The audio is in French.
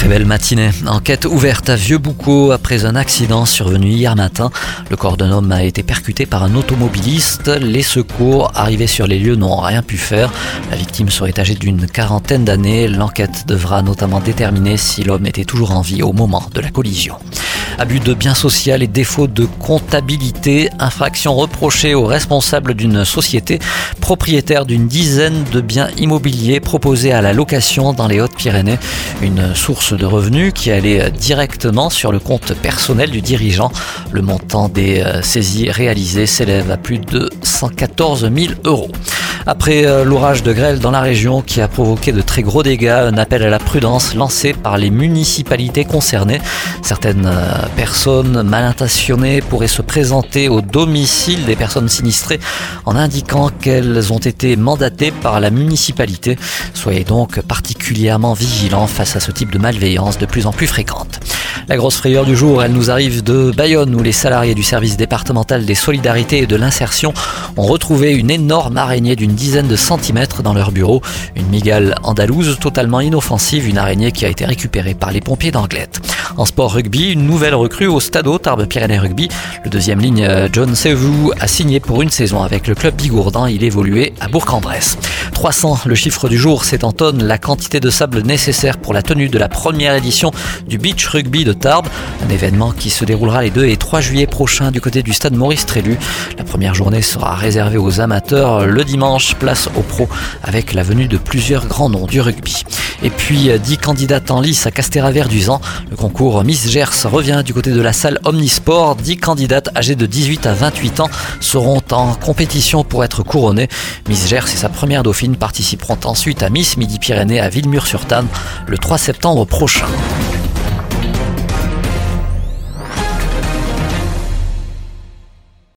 Très belle matinée. Enquête ouverte à Vieux-Boucau après un accident survenu hier matin. Le corps d'un homme a été percuté par un automobiliste. Les secours arrivés sur les lieux n'ont rien pu faire. La victime serait âgée d'une quarantaine d'années. L'enquête devra notamment déterminer si l'homme était toujours en vie au moment de la collision. Abus de biens social et défaut de comptabilité, infraction reprochée aux responsables d'une société propriétaire d'une dizaine de biens immobiliers proposés à la location dans les Hautes-Pyrénées. Une source de revenus qui allait directement sur le compte personnel du dirigeant. Le montant des euh, saisies réalisées s'élève à plus de 114 000 euros. Après euh, l'orage de grêle dans la région qui a provoqué de très gros dégâts, un appel à la prudence lancé par les municipalités concernées. Certaines euh, personnes mal intentionnées pourraient se présenter au domicile des personnes sinistrées en indiquant qu'elles ont été mandatées par la municipalité. Soyez donc particulièrement vigilants face à ce type de malveillance de plus en plus fréquente. La grosse frayeur du jour, elle nous arrive de Bayonne où les salariés du service départemental des solidarités et de l'insertion ont retrouvé une énorme araignée d'une dizaine de centimètres dans leur bureau. Une migale andalouse totalement inoffensive, une araignée qui a été récupérée par les pompiers d'Anglette. En sport rugby, une nouvelle recrue au Stade Tarbes Pyrénées Rugby. Le deuxième ligne, John Sevou, a signé pour une saison avec le club bigourdan. Il évoluait à Bourg-en-Bresse. 300, le chiffre du jour, c'est en tonnes la quantité de sable nécessaire pour la tenue de la première édition du Beach Rugby de Tarbes. Un événement qui se déroulera les 2 et 3 juillet prochains du côté du stade Maurice Trélu. La première journée sera réservée aux amateurs. Le dimanche, place aux pros avec la venue de plusieurs grands noms du rugby. Et puis 10 candidates en lice à Castéra-Verduzan. Le concours Miss Gers revient du côté de la salle Omnisport. 10 candidates âgées de 18 à 28 ans seront en compétition pour être couronnées. Miss Gers et sa première dauphine participeront ensuite à Miss Midi-Pyrénées à Villemur-sur-Tanne le 3 septembre prochain.